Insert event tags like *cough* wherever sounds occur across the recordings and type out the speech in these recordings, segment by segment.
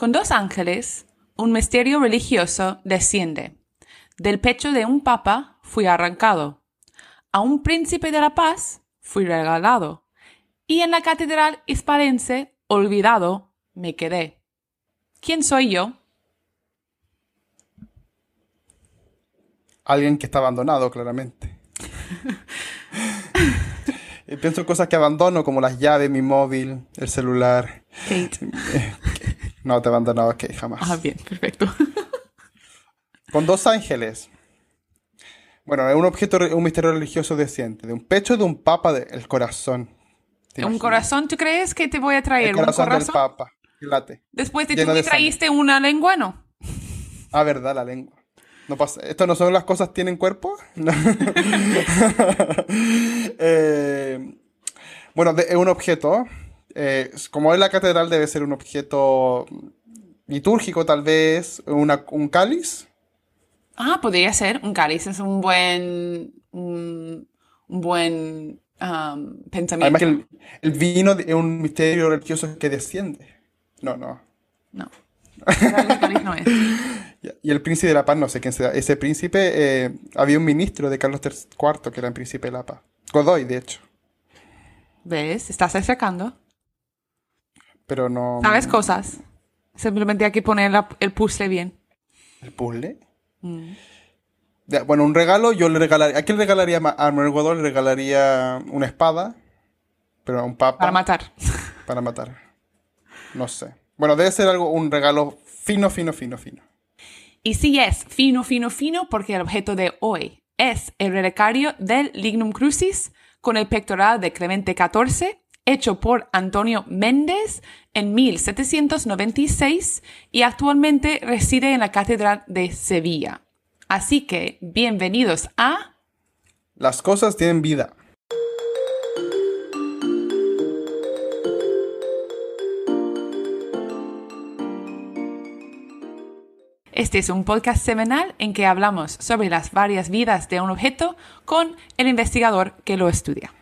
Con dos ángeles, un misterio religioso desciende. Del pecho de un papa fui arrancado. A un príncipe de la paz fui regalado. Y en la catedral hispalense, olvidado, me quedé. ¿Quién soy yo? Alguien que está abandonado, claramente. *laughs* Pienso en cosas que abandono, como las llaves, mi móvil, el celular. Kate. No, te he abandonado, ok, jamás. Ah, bien, perfecto. *laughs* Con dos ángeles. Bueno, es un objeto, un misterio religioso desciente. De un pecho de un papa del corazón. ¿Te ¿Un imaginas? corazón tú crees que te voy a traer? El ¿Un corazón, corazón? del papa. Late. Después de tú me de sangre. traíste una lengua, ¿no? Ah, verdad, la lengua. No pasa. ¿Esto no son las cosas tienen cuerpo? *laughs* No. *laughs* Eh, bueno, de- es un objeto. Eh, como es la catedral, debe ser un objeto litúrgico, tal vez. Una- un cáliz. Ah, podría ser. Un cáliz es un buen. Un, un buen um, pensamiento. Además que el, el vino es un misterio religioso que desciende. No, no. No. El cáliz no es. *laughs* Ya, Y el príncipe de la paz, no sé quién sea. Ese príncipe, eh, había un ministro de Carlos IV que era el príncipe de la paz. Godoy, de hecho. ¿Ves? Estás acercando. Pero no. Sabes cosas. Simplemente hay que poner la- el puzzle bien. ¿El puzzle? Mm. Bueno, un regalo, yo le regalaría. ¿A quién le regalaría a Godoy? Le regalaría una espada. Pero a un papa. Para matar. *laughs* para matar. No sé. Bueno, debe ser algo, un regalo fino, fino, fino, fino. Y sí es fino, fino, fino, porque el objeto de hoy es el relicario del Lignum Crucis con el pectoral de Clemente XIV, hecho por Antonio Méndez en 1796 y actualmente reside en la Catedral de Sevilla. Así que, bienvenidos a... Las cosas tienen vida. Este es un podcast semanal en que hablamos sobre las varias vidas de un objeto con el investigador que lo estudia.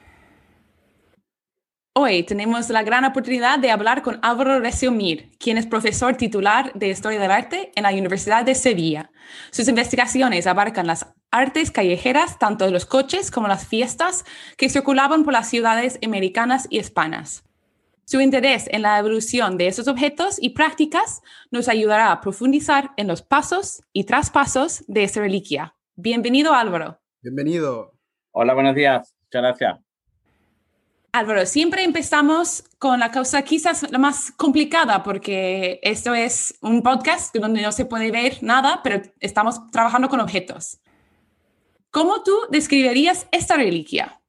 Hoy tenemos la gran oportunidad de hablar con Álvaro Recio Mir, quien es profesor titular de Historia del Arte en la Universidad de Sevilla. Sus investigaciones abarcan las artes callejeras, tanto de los coches como las fiestas que circulaban por las ciudades americanas y hispanas. Su interés en la evolución de esos objetos y prácticas nos ayudará a profundizar en los pasos y traspasos de esa reliquia. Bienvenido, Álvaro. Bienvenido. Hola, buenos días. Muchas gracias. Álvaro, siempre empezamos con la causa quizás la más complicada porque esto es un podcast donde no se puede ver nada, pero estamos trabajando con objetos. ¿Cómo tú describirías esta reliquia?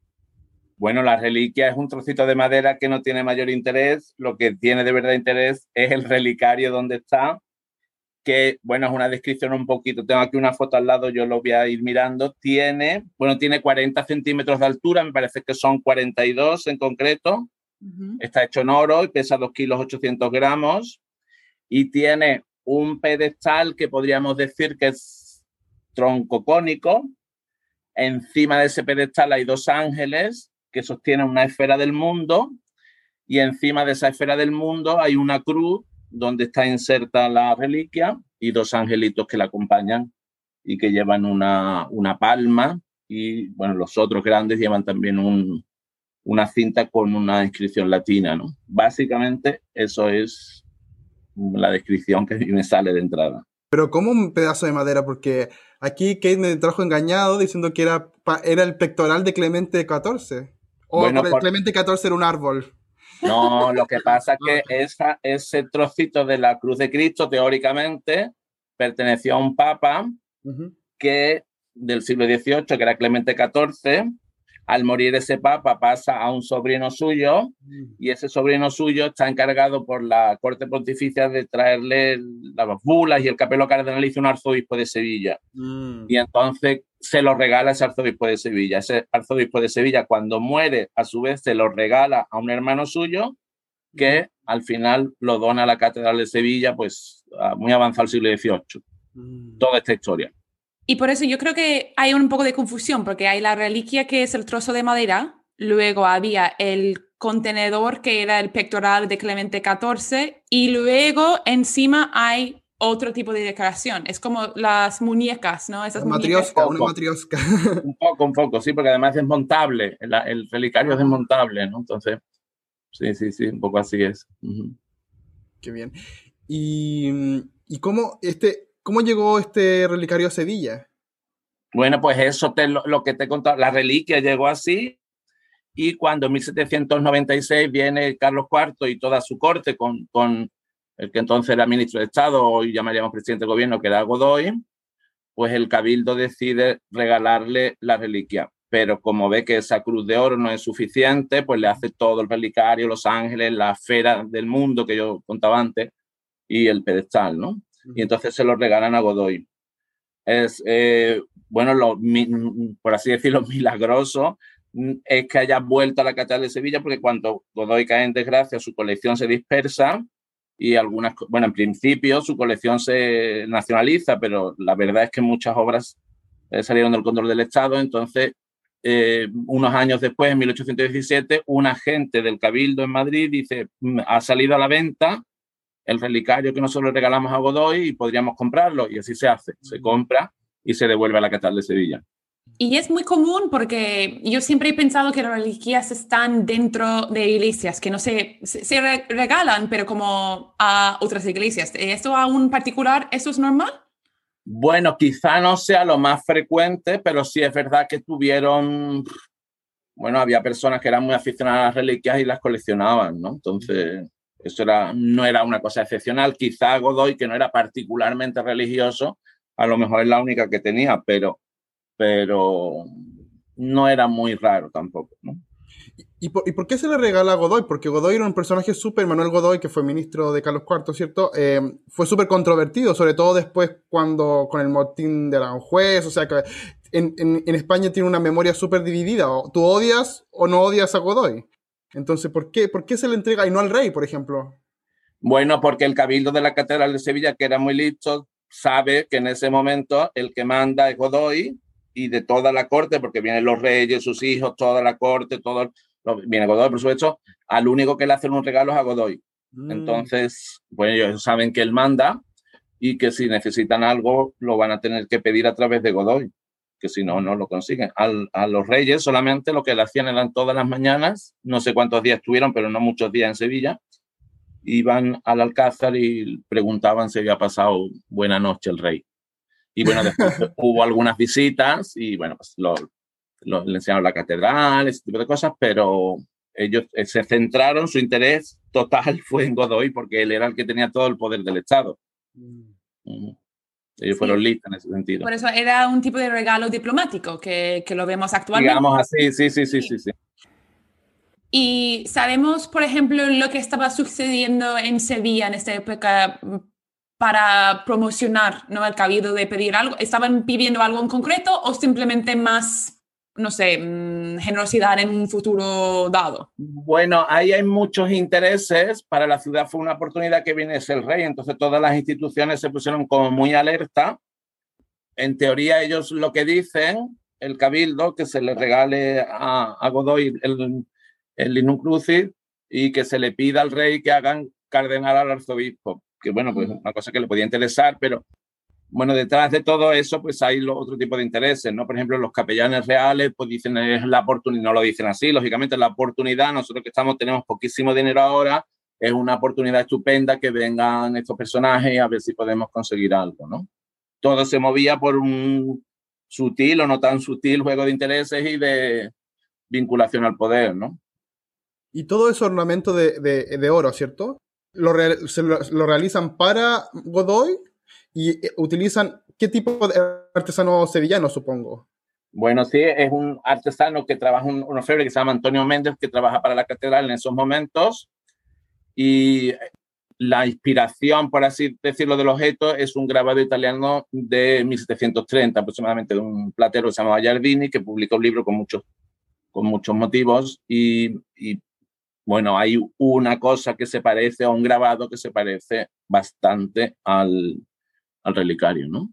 Bueno, la reliquia es un trocito de madera que no tiene mayor interés. Lo que tiene de verdad interés es el relicario donde está, que, bueno, es una descripción un poquito. Tengo aquí una foto al lado, yo lo voy a ir mirando. Tiene, bueno, tiene 40 centímetros de altura, me parece que son 42 en concreto. Está hecho en oro y pesa 2 kilos 800 gramos. Y tiene un pedestal que podríamos decir que es tronco cónico. Encima de ese pedestal hay dos ángeles que sostienen una esfera del mundo y encima de esa esfera del mundo hay una cruz donde está inserta la reliquia y dos angelitos que la acompañan y que llevan una, una palma y bueno, los otros grandes llevan también un, una cinta con una inscripción latina, ¿no? Básicamente eso es la descripción que me sale de entrada. Pero como un pedazo de madera, porque aquí Kate me trajo engañado diciendo que era, era el pectoral de Clemente XIV. O Bueno, por- Clemente XIV era un árbol. No, lo que pasa es que esa, ese trocito de la cruz de Cristo, teóricamente, perteneció a un papa que del siglo XVIII, que era Clemente XIV. Al morir ese papa pasa a un sobrino suyo y ese sobrino suyo está encargado por la corte pontificia de traerle las bulas y el capelo cardenalicio a un arzobispo de Sevilla. Mm. Y entonces se lo regala ese arzobispo de Sevilla. Ese arzobispo de Sevilla, cuando muere, a su vez se lo regala a un hermano suyo que al final lo dona a la Catedral de Sevilla, pues muy avanzado el siglo XVIII. Mm. Toda esta historia. Y por eso yo creo que hay un poco de confusión, porque hay la reliquia que es el trozo de madera, luego había el contenedor que era el pectoral de Clemente XIV y luego encima hay otro tipo de decoración. Es como las muñecas, ¿no? Esas matriosca, una matriosca. *laughs* un poco, un poco, sí, porque además es desmontable. El, relicario es desmontable, ¿no? Entonces, sí, sí, sí, un poco así es. Qué bien. ¿Y, y cómo, este, cómo llegó este relicario a Sevilla? Bueno, pues eso te, lo, que te he contado. La reliquia llegó así y cuando en 1796 viene Carlos IV y toda su corte con, con el que entonces era ministro de Estado, hoy llamaríamos presidente de gobierno, que era Godoy, pues el cabildo decide regalarle la reliquia. Pero como ve que esa cruz de oro no es suficiente, pues le hace todo el relicario, los ángeles, la esfera del mundo que yo contaba antes y el pedestal, ¿no? Y entonces se lo regalan a Godoy. Es, eh, bueno, lo, por así decirlo, *laughs* milagroso es que haya vuelto a la Catedral de Sevilla, porque cuando Godoy cae en desgracia, su colección se dispersa y algunas, bueno, en principio su colección se nacionaliza, pero la verdad es que muchas obras eh, salieron del control del Estado, entonces eh, unos años después, en 1817, un agente del Cabildo en Madrid dice, mm, ha salido a la venta el relicario que nosotros regalamos a Godoy y podríamos comprarlo, y así se hace, se compra y se devuelve a la Catedral de Sevilla. Y es muy común porque yo siempre he pensado que las reliquias están dentro de iglesias, que no se, se regalan, pero como a otras iglesias. ¿Esto a un particular, eso es normal? Bueno, quizá no sea lo más frecuente, pero sí es verdad que tuvieron, bueno, había personas que eran muy aficionadas a las reliquias y las coleccionaban, ¿no? Entonces, era, no era una cosa excepcional. Quizá Godoy, que no era particularmente religioso, a lo mejor es la única que tenía, pero pero no era muy raro tampoco. ¿Y por, ¿Y por, qué se le regala a Godoy? Porque Godoy era un personaje súper, Manuel Godoy, que fue ministro de Carlos IV, ¿cierto? Eh, fue súper controvertido, sobre todo después cuando con el motín de Aranjuez, o sea que en, España tiene una memoria súper dividida, tú odias o no odias a Godoy. Entonces, ¿por qué, ¿por qué se le entrega y no al rey, por ejemplo? Bueno, porque el cabildo de la Catedral de Sevilla, que era muy listo, sabe que en ese momento el que manda es Godoy y de toda la corte, porque vienen los reyes, sus hijos, toda la corte, todo, viene Godoy, por supuesto, al único que le hacen un regalo es a Godoy. Mm. Entonces, pues ellos saben que él manda y que si necesitan algo lo van a tener que pedir a través de Godoy, que si no, no lo consiguen. a los reyes solamente lo que le hacían eran todas las mañanas, no sé cuántos días estuvieron, pero no muchos días en Sevilla, iban al Alcázar y preguntaban si había pasado buena noche el rey. Y bueno, después *laughs* hubo algunas visitas y bueno, pues lo, le enseñaron la catedral, ese tipo de cosas, pero ellos eh, se centraron, su interés total *laughs* fue en Godoy porque él era el que tenía todo el poder del Estado. Mm. Ellos fueron listos en ese sentido. Por eso era un tipo de regalo diplomático que, que lo vemos actualmente. Digamos así, sí, sí, sí, sí, sí. Y sabemos, por ejemplo, lo que estaba sucediendo en Sevilla en esta época para promocionar ¿no? el cabido de pedir algo? ¿Estaban pidiendo algo en concreto o simplemente más, no sé, mm, generosidad en un futuro dado? Bueno, ahí hay muchos intereses. Para la ciudad fue una oportunidad que viene el rey, entonces todas las instituciones se pusieron como muy alerta. En teoría ellos lo que dicen, el cabildo, que se le regale a, a Godoy el, el Linum Crucis y que se le pida al rey que hagan cardenal al arzobispo que bueno, pues una cosa que le podía interesar, pero bueno, detrás de todo eso, pues hay otro tipo de intereses, ¿no? Por ejemplo, los capellanes reales, pues dicen es la oportunidad, no lo dicen así, lógicamente la oportunidad, nosotros que estamos, tenemos poquísimo dinero ahora, es una oportunidad estupenda que vengan estos personajes a ver si podemos conseguir algo, ¿no? Todo se movía por un sutil o no tan sutil juego de intereses y de vinculación al poder, ¿no? Y todo es ornamento de, de, oro, ¿cierto? lo, se lo, realizan para Godoy y eh, utilizan qué tipo de artesano sevillano, supongo. Bueno, sí, es un artesano que trabaja, un, un orfebre que se llama Antonio Méndez, que trabaja para la catedral en esos momentos. Y la inspiración, por así decirlo, del objeto es un grabado italiano de 1730, aproximadamente, de un platero que se llamaba Giardini, que publicó un libro con muchos, con muchos motivos. Y, y bueno, hay una cosa que se parece a un grabado que se parece bastante al, al relicario, ¿no?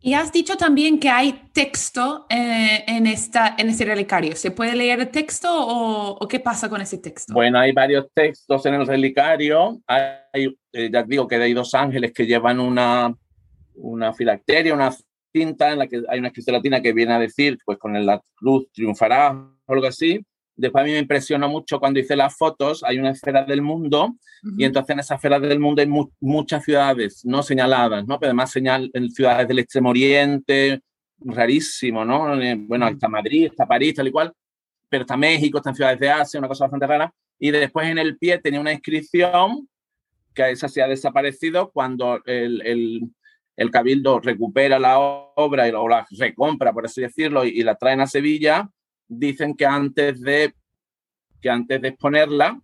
Y has dicho también que hay texto eh, en, esta, en este relicario. ¿Se puede leer el texto o, qué pasa con ese texto? Bueno, hay varios textos en el relicario. Hay, eh, ya digo que hay dos ángeles que llevan una, una filacteria, una cinta en la que hay una escritura latina que viene a decir, pues con la cruz triunfará o algo así. Después a mí me impresionó mucho cuando hice las fotos, hay una esfera del mundo y entonces en esa esfera del mundo hay muchas ciudades no señaladas, ¿no? Pero además señal en ciudades del Extremo Oriente, rarísimo, ¿no? Eh, bueno, está Madrid, está París, tal y cual, pero está México, están ciudades de Asia, una cosa bastante rara. Y después en el pie tenía una inscripción que esa se ha desaparecido cuando el, el, el Cabildo recupera la obra o la recompra, por así decirlo, y, y la traen a Sevilla dicen que antes de que antes de exponerla,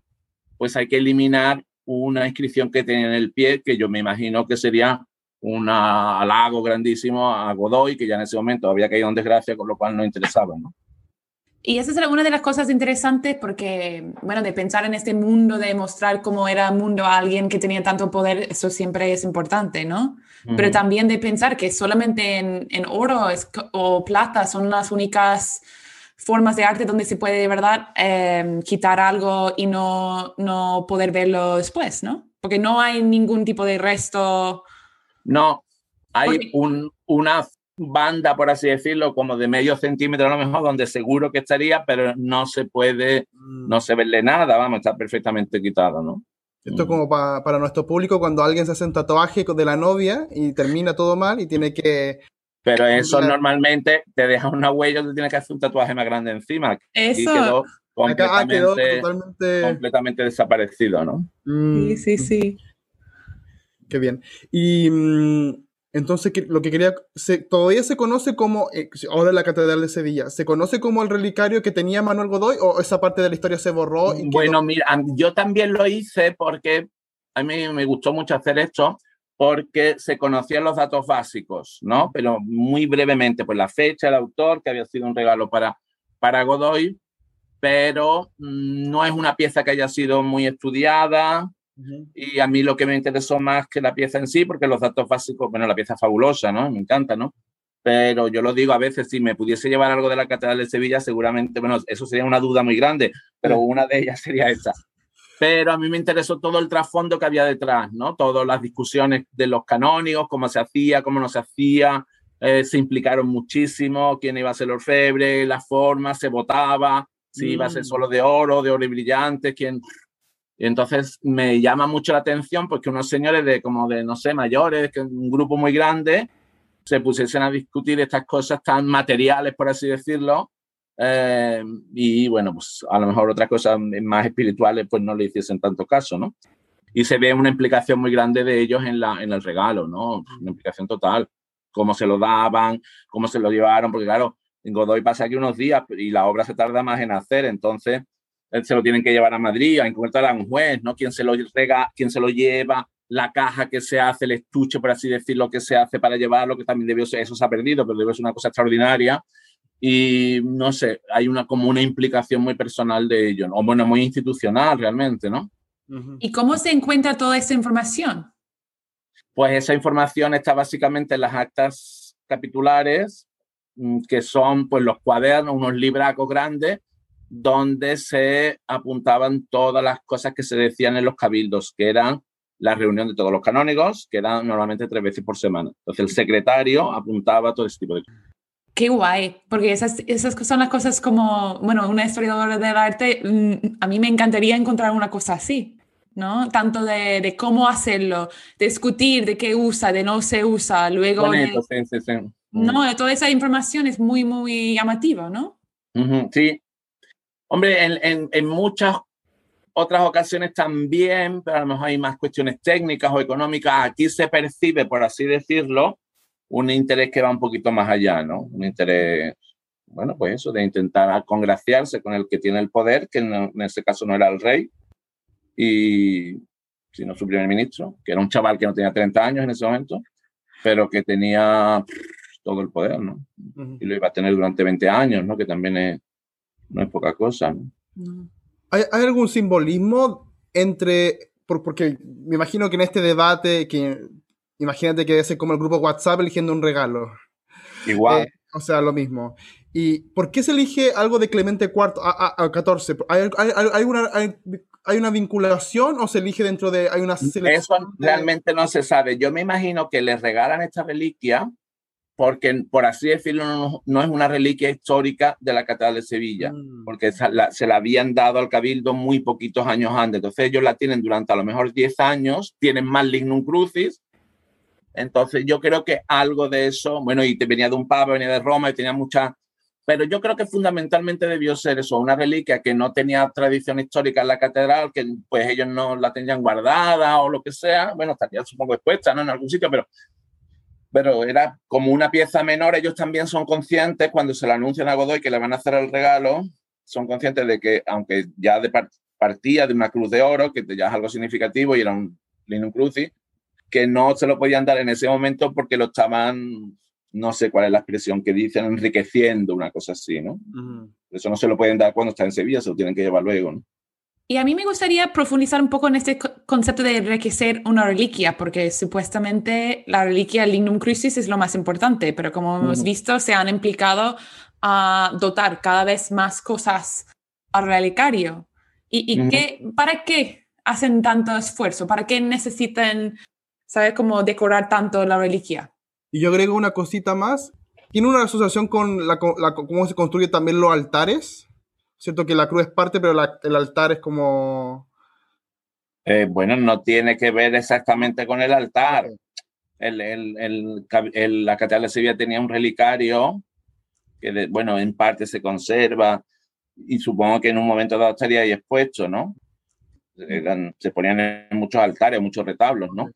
pues hay que eliminar una inscripción que tiene en el pie, que yo me imagino que sería un halago grandísimo a Godoy, que ya en ese momento había caído en desgracia, con lo cual no interesaba, ¿no? Y esa es una de las cosas interesantes porque, bueno, de pensar en este mundo, de mostrar cómo era el mundo a alguien que tenía tanto poder, eso siempre es importante, ¿no? Pero también de pensar que solamente en, en oro o plata son las únicas formas de arte donde se puede de verdad em, quitar algo y no, no poder verlo después, ¿no? Porque no hay ningún tipo de resto. No, hay un, una banda, por así decirlo, como de medio centímetro a lo mejor, donde seguro que estaría, pero no se puede, mm. no se verle nada, vamos, está perfectamente quitado, ¿no? Esto es como para nuestro público cuando alguien se hace un tatuaje de la novia y termina todo mal y tiene que pero eso normalmente te deja una huella, te tienes que hacer un tatuaje más grande encima. Eso. Y quedó completamente, completamente desaparecido, ¿no? Mm. Sí, sí, sí. Qué bien. Y mm, entonces lo que quería, todavía se conoce como, eh, ahora la Catedral de Sevilla, ¿se conoce como el relicario que tenía Manuel Godoy o esa parte de la historia se borró? bueno, mira, yo también lo hice porque a mí me gustó mucho hacer esto porque se conocían los datos básicos, ¿no? Pero muy brevemente, pues la fecha, el autor, que había sido un regalo para, para Godoy, pero mm, no es una pieza que haya sido muy estudiada. Y a mí lo que me interesó más que la pieza en sí, porque los datos básicos, bueno, la pieza es fabulosa, ¿no? Me encanta, ¿no? Pero yo lo digo a veces, si me pudiese llevar algo de la Catedral de Sevilla, seguramente, bueno, eso sería una duda muy grande, pero una de ellas sería esa pero a mí me interesó todo el trasfondo que había detrás, ¿no? Todas las discusiones de los canónigos, cómo se hacía, cómo no se hacía, eh, se implicaron muchísimo, quién iba a ser el orfebre, las formas, se votaba, si iba a ser mm. solo de oro, de oro y brillante, quién... Y entonces me llama mucho la atención porque unos señores de como de, no sé, mayores, que un grupo muy grande, se pusiesen a discutir estas cosas tan materiales, por así decirlo, eh, y bueno, pues a lo mejor otras cosas más espirituales pues no le hiciesen tanto caso, ¿no? Y se ve una implicación muy grande de ellos en, la, en el regalo, ¿no? Una implicación total. Cómo se lo daban, cómo se lo llevaron, porque claro, Godoy pasa aquí unos días y la obra se tarda más en hacer, entonces eh, se lo tienen que llevar a Madrid, a encontrar a un juez, ¿no? Quién se lo rega, quién se lo lleva, la caja que se hace, el estuche, por así decirlo, que se hace para llevarlo, que también debió ser, eso se ha perdido, pero debe ser una cosa extraordinaria y no sé, hay una como una implicación muy personal de ello, o bueno, muy institucional realmente, ¿no? ¿Y cómo se encuentra toda esa información? Pues esa información está básicamente en las actas capitulares, mm, que son pues los cuadernos, unos libracos grandes, donde se apuntaban todas las cosas que se decían en los cabildos, que eran la reunión de todos los canónigos, que eran normalmente tres veces por semana. Entonces el secretario apuntaba todo ese tipo de cosas. Qué guay, porque esas, esas son las cosas como, bueno, una historiadora del arte, mm, a mí me encantaría encontrar una cosa así, ¿no? Tanto de, de cómo hacerlo, de discutir de qué usa, de no se usa, luego... sí, sí, sí. No, toda esa información es muy, muy llamativa, ¿no? sí. Hombre, en, en, en muchas otras ocasiones también, pero a lo mejor hay más cuestiones técnicas o económicas. Aquí se percibe, por así decirlo, un interés que va un poquito más allá, ¿no? Un interés, bueno, pues eso, de intentar congraciarse con el que tiene el poder, que en, ese caso no era el rey, y sino su primer ministro, que era un chaval que no tenía 30 años en ese momento, pero que tenía todo el poder, ¿no? Y lo iba a tener durante 20 años, ¿no? Que también es, no es poca cosa, ¿no? ¿Hay, ¿Hay, algún simbolismo entre, porque me imagino que en este debate que Imagínate que ser como el grupo WhatsApp eligiendo un regalo. Igual. Eh, o sea, lo mismo. ¿Y por qué se elige algo de Clemente IV a, a, 14? ¿Hay, hay, una, hay, una, vinculación o se elige dentro de... Hay una Eso realmente no se sabe. Yo me imagino que les regalan esta reliquia porque, por así decirlo, no, es una reliquia histórica de la Catedral de Sevilla, mm. porque se la, habían dado al Cabildo muy poquitos años antes. Entonces ellos la tienen durante a lo mejor 10 años, tienen más lignum crucis. Entonces yo creo que algo de eso, bueno, y venía de un papa, venía de Roma y tenía mucha pero yo creo que fundamentalmente debió ser eso, una reliquia que no tenía tradición histórica en la catedral, que pues ellos no la tenían guardada o lo que sea, bueno, estaría supongo expuesta ¿no? en algún sitio, pero, pero era como una pieza menor, ellos también son conscientes cuando se le anuncian a Godoy que le van a hacer el regalo, son conscientes de que aunque ya de partía de una cruz de oro, que ya es algo significativo y era un linum crucis, que no se lo podían dar en ese momento porque lo estaban no sé cuál es la expresión que dicen, enriqueciendo, una cosa así, ¿no? Eso no se lo pueden dar cuando está en Sevilla, se lo tienen que llevar luego, ¿no? Y a mí me gustaría profundizar un poco en este concepto de enriquecer una reliquia, porque supuestamente la reliquia Lignum Crucis es lo más importante, pero como hemos visto, se han implicado a dotar cada vez más cosas al relicario. ¿Y, y qué, para qué hacen tanto esfuerzo? ¿Para qué necesitan, saber cómo decorar tanto la reliquia? Y yo agrego una cosita más. Tiene una asociación con la, cómo se construye también los altares. Cierto que la cruz es parte, pero el altar es como... Eh, bueno, no tiene que ver exactamente con el altar. El, el, la Catedral de Sevilla tenía un relicario que, bueno, en parte se conserva y supongo que en un momento dado estaría ahí expuesto, ¿no? se ponían en muchos altares, muchos retablos, ¿no?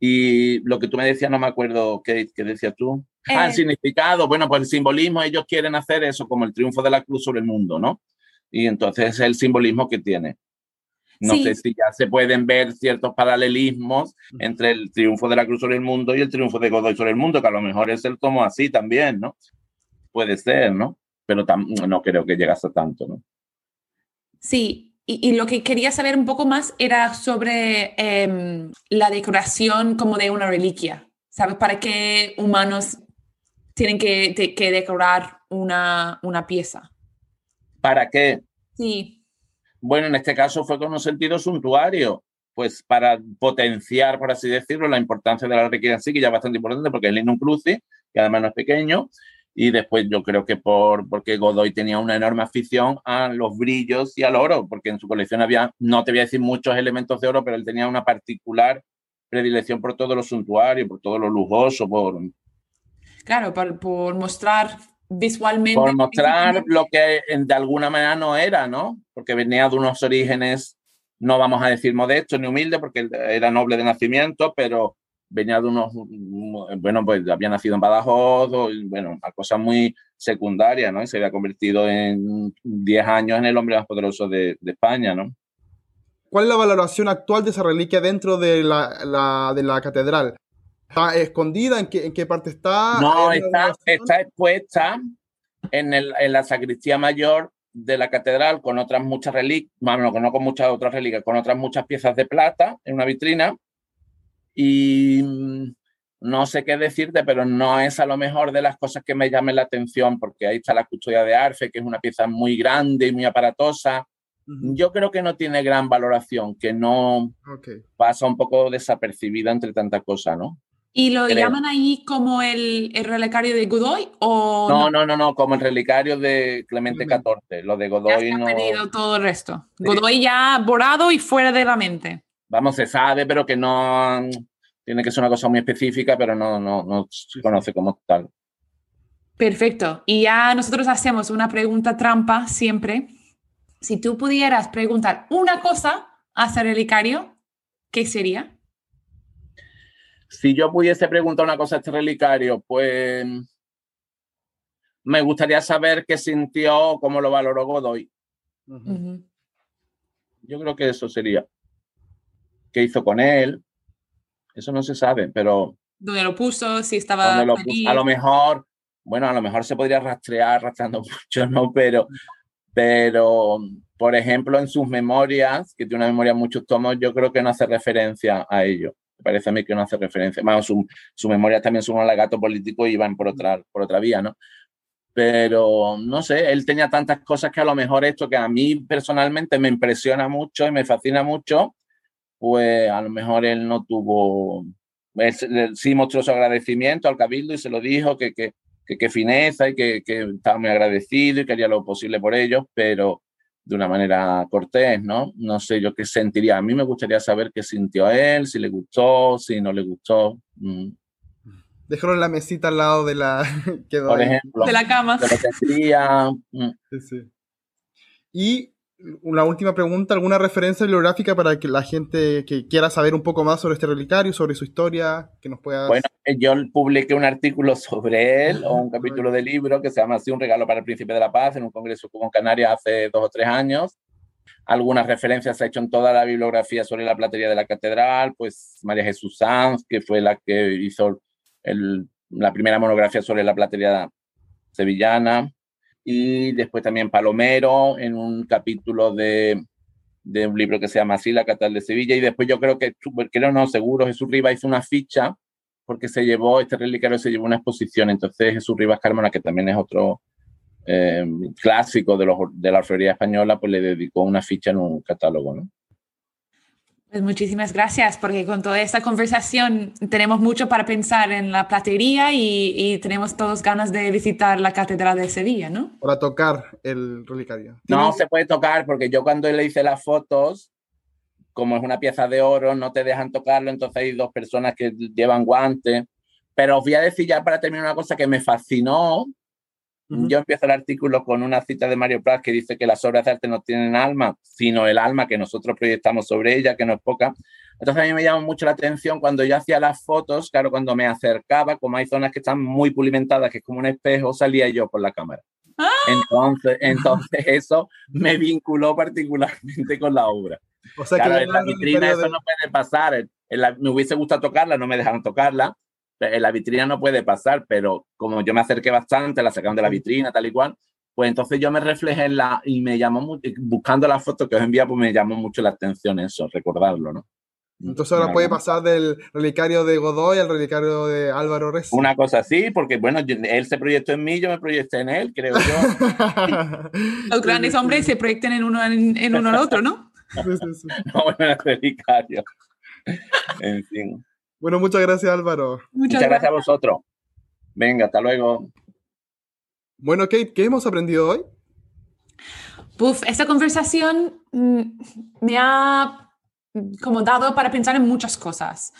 Y lo que tú me decías, no me acuerdo qué, qué decías tú. Ah, el eh. significado. Bueno, pues el simbolismo, ellos quieren hacer eso como el triunfo de la cruz sobre el mundo, ¿no? Y entonces es el simbolismo que tiene. No sé si ya se pueden ver ciertos paralelismos entre el triunfo de la cruz sobre el mundo y el triunfo de Godoy sobre el mundo, que a lo mejor es el tomo así también, ¿no? Puede ser, ¿no? Pero no creo que llegase a tanto, ¿no? Sí, y, lo que quería saber un poco más era sobre em, la decoración como de una reliquia. ¿Sabes? ¿Para qué humanos tienen que, que decorar una, una pieza? ¿Para qué? Sí. Bueno, en este caso fue con un sentido suntuario, pues para potenciar, por así decirlo, la importancia de la reliquia en sí, que ya es bastante importante porque es Linum Crucis, que además no es pequeño, y después yo creo que por, porque Godoy tenía una enorme afición a los brillos y al oro, porque en su colección había, no te voy a decir muchos elementos de oro, pero él tenía una particular predilección por todo lo suntuario, por todo lo lujoso, por... Claro, por, por mostrar visualmente... Por mostrar lo que de alguna manera no era, ¿no? Porque venía de unos orígenes, no vamos a decir modestos ni humildes, porque era noble de nacimiento, pero venía de unos, bueno, pues había nacido en Badajoz, y, bueno, a cosas muy secundarias, ¿no? Y se había convertido en 10 años en el hombre más poderoso de, de, España, ¿no? ¿Cuál es la valoración actual de esa reliquia dentro de la, la de la catedral? ¿Está escondida? ¿En qué, en qué parte está? No, está, está expuesta en, el, en la sacristía mayor de la catedral con otras muchas reliquias, bueno, no con muchas otras reliquias, con otras muchas piezas de plata en una vitrina y mm, no sé qué decirte, pero no es a lo mejor de las cosas que me llamen la atención, porque ahí está la custodia de Arfe, que es una pieza muy grande y muy aparatosa. Yo creo que no tiene gran valoración, que no pasa un poco desapercibida entre tanta cosa, ¿no? ¿Y lo llaman ahí como el, el, relicario de Godoy? O no, no, no, no, como el relicario de Clemente XIV. Lo de Godoy ya no. perdido todo el resto. Godoy ya borrado y fuera de la mente vamos, se sabe, pero que no tiene que ser una cosa muy específica, pero no, no, no se conoce como tal. Perfecto. Y ya nosotros hacemos una pregunta trampa siempre. Si tú pudieras preguntar una cosa a ser relicario, ¿qué sería? Si yo pudiese preguntar una cosa a este relicario, pues me gustaría saber qué sintió, cómo lo valoró Godoy. Yo creo que eso sería qué hizo con él, eso no se sabe, pero... ¿Dónde lo puso? Si estaba... a lo mejor, bueno, a lo mejor se podría rastrear, rastreando *laughs* mucho, ¿no? Pero, pero, por ejemplo, en sus memorias, que tiene una memoria muchos tomos, yo creo que no hace referencia a ello. Me parece a mí que no hace referencia. Vamos, su, su memoria también son un gato político y van por otra, por otra vía, ¿no? Pero no sé, él tenía tantas cosas que a lo mejor esto que a mí personalmente me impresiona mucho y me fascina mucho, pues a lo mejor él no tuvo, sí mostró su agradecimiento al cabildo y se lo dijo que, que, que, fineza y que, que, estaba muy agradecido y que haría lo posible por ellos, pero de una manera cortés, ¿no? No sé yo qué sentiría. A mí me gustaría saber qué sintió a él, si le gustó, si no le gustó. Mm. Déjalo en la mesita al lado de la... *laughs* Por ejemplo. De la cama. De la mm. sí, sí. Y una última pregunta, ¿alguna referencia bibliográfica para que la gente que quiera saber un poco más sobre este relicario, sobre su historia, que nos pueda... Bueno, eh, yo publiqué un artículo sobre él o un capítulo de libro que se llama así, Un regalo para el príncipe de la paz, en un congreso como en Canarias hace dos o tres años. Algunas referencias se ha hecho en toda la bibliografía sobre la platería de la catedral, pues María Jesús Sanz, que fue la que hizo el, la primera monografía sobre la platería sevillana y después también Palomero en un capítulo de, de un libro que se llama así, La Catal de Sevilla, y después yo creo que, creo no, seguro, Jesús Rivas hizo una ficha porque se llevó, este relicario se llevó una exposición, entonces Jesús Rivas Carmona, que también es otro eh, clásico de, los, de la orfebrería española, pues le dedicó una ficha en un catálogo, ¿no? Pues muchísimas gracias, porque con toda esta conversación tenemos mucho para pensar en la platería y, tenemos todos ganas de visitar la Catedral de Sevilla, ¿no? Para tocar el relicario. No se puede tocar porque yo cuando le hice las fotos, como es una pieza de oro, no te dejan tocarlo, entonces hay dos personas que llevan guantes. Pero os voy a decir ya para terminar una cosa que me fascinó yo empiezo el artículo con una cita de Mario Prat que dice que las obras de arte no tienen alma, sino el alma que nosotros proyectamos sobre ella, que no es poca. Entonces a mí me llama mucho la atención cuando yo hacía las fotos, claro, cuando me acercaba, como hay zonas que están muy pulimentadas, que es como un espejo, salía yo por la cámara. ¡Ah! Entonces, *laughs* entonces eso me vinculó particularmente con la obra. O sea claro, en la vitrina eso no puede pasar. me hubiese gustado tocarla, no me dejaron tocarla en la vitrina no puede pasar, pero como yo me acerqué bastante, la sacaron de la vitrina, tal y cual, pues entonces yo me reflejé en la, y me llamó, mucho, buscando la foto que os envía, pues me llamó mucho la atención eso, recordarlo, ¿no? Entonces ahora puede pasar del relicario de Godoy al relicario de Álvaro Rez. Una cosa así, porque bueno, él se proyectó en mí, yo me proyecté en él, creo yo. *laughs* Los grandes hombres se proyectan en uno en, en uno al otro, ¿no? Sí, sí, sí. *laughs* No, bueno, el relicario. En fin. Bueno, muchas gracias Álvaro. Muchas, gracias. a vosotros. Venga, hasta luego. Bueno, Kate, ¿qué hemos aprendido hoy? Puf, esta conversación mm, me ha como dado para pensar en muchas cosas,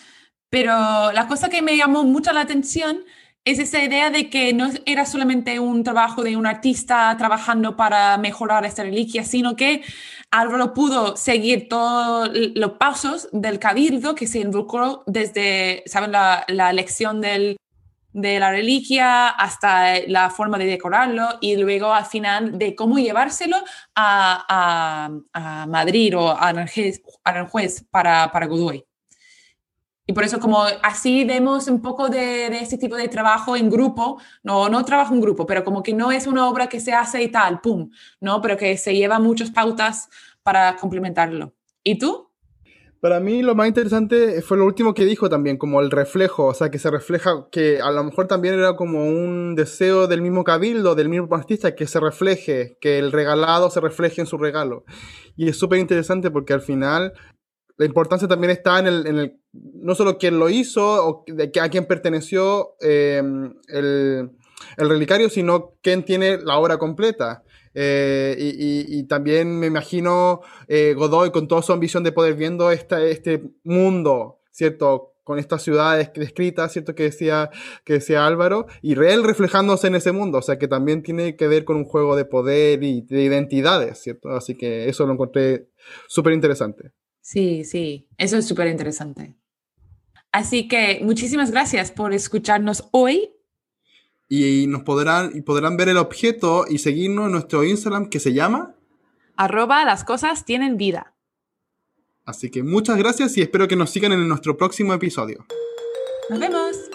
pero la cosa que me llamó mucho la atención es esa idea de que no era solamente un trabajo de un artista trabajando para mejorar esta reliquia, sino que Álvaro pudo seguir todos los pasos del cabildo que se involucró desde, ¿saben?, la, elección del, de la reliquia hasta la forma de decorarlo y luego al final de cómo llevárselo a, a, a Madrid o a Aranjuez, para, para Godoy. Y por eso como así vemos un poco de, de, este tipo de trabajo en grupo, no, no trabajo en grupo, pero como que no es una obra que se hace y tal, pum, ¿no? Pero que se lleva muchas pautas para complementarlo. ¿Y tú? Para mí lo más interesante fue lo último que dijo también, como el reflejo, o sea, que se refleja, que a lo mejor también era como un deseo del mismo cabildo, del mismo artista, que se refleje, que el regalado se refleje en su regalo. Y es súper interesante porque al final la importancia también está en el, en el no solo quién lo hizo o de, a quién perteneció eh, el, el, relicario, sino quién tiene la obra completa. Eh, y, también me imagino eh, Godoy con toda su ambición de poder viendo este mundo, ¿cierto? Con estas ciudades descritas, ¿cierto? Que decía, que decía Álvaro, y Real reflejándose en ese mundo, o sea que también tiene que ver con un juego de poder y de identidades, ¿cierto? Así que eso lo encontré súper interesante. Sí, sí, eso es súper interesante. Así que muchísimas gracias por escucharnos hoy. Y nos podrán, y podrán ver el objeto y seguirnos en nuestro Instagram que se llama arroba las cosas tienen vida. Así que muchas gracias y espero que nos sigan en nuestro próximo episodio. Nos vemos.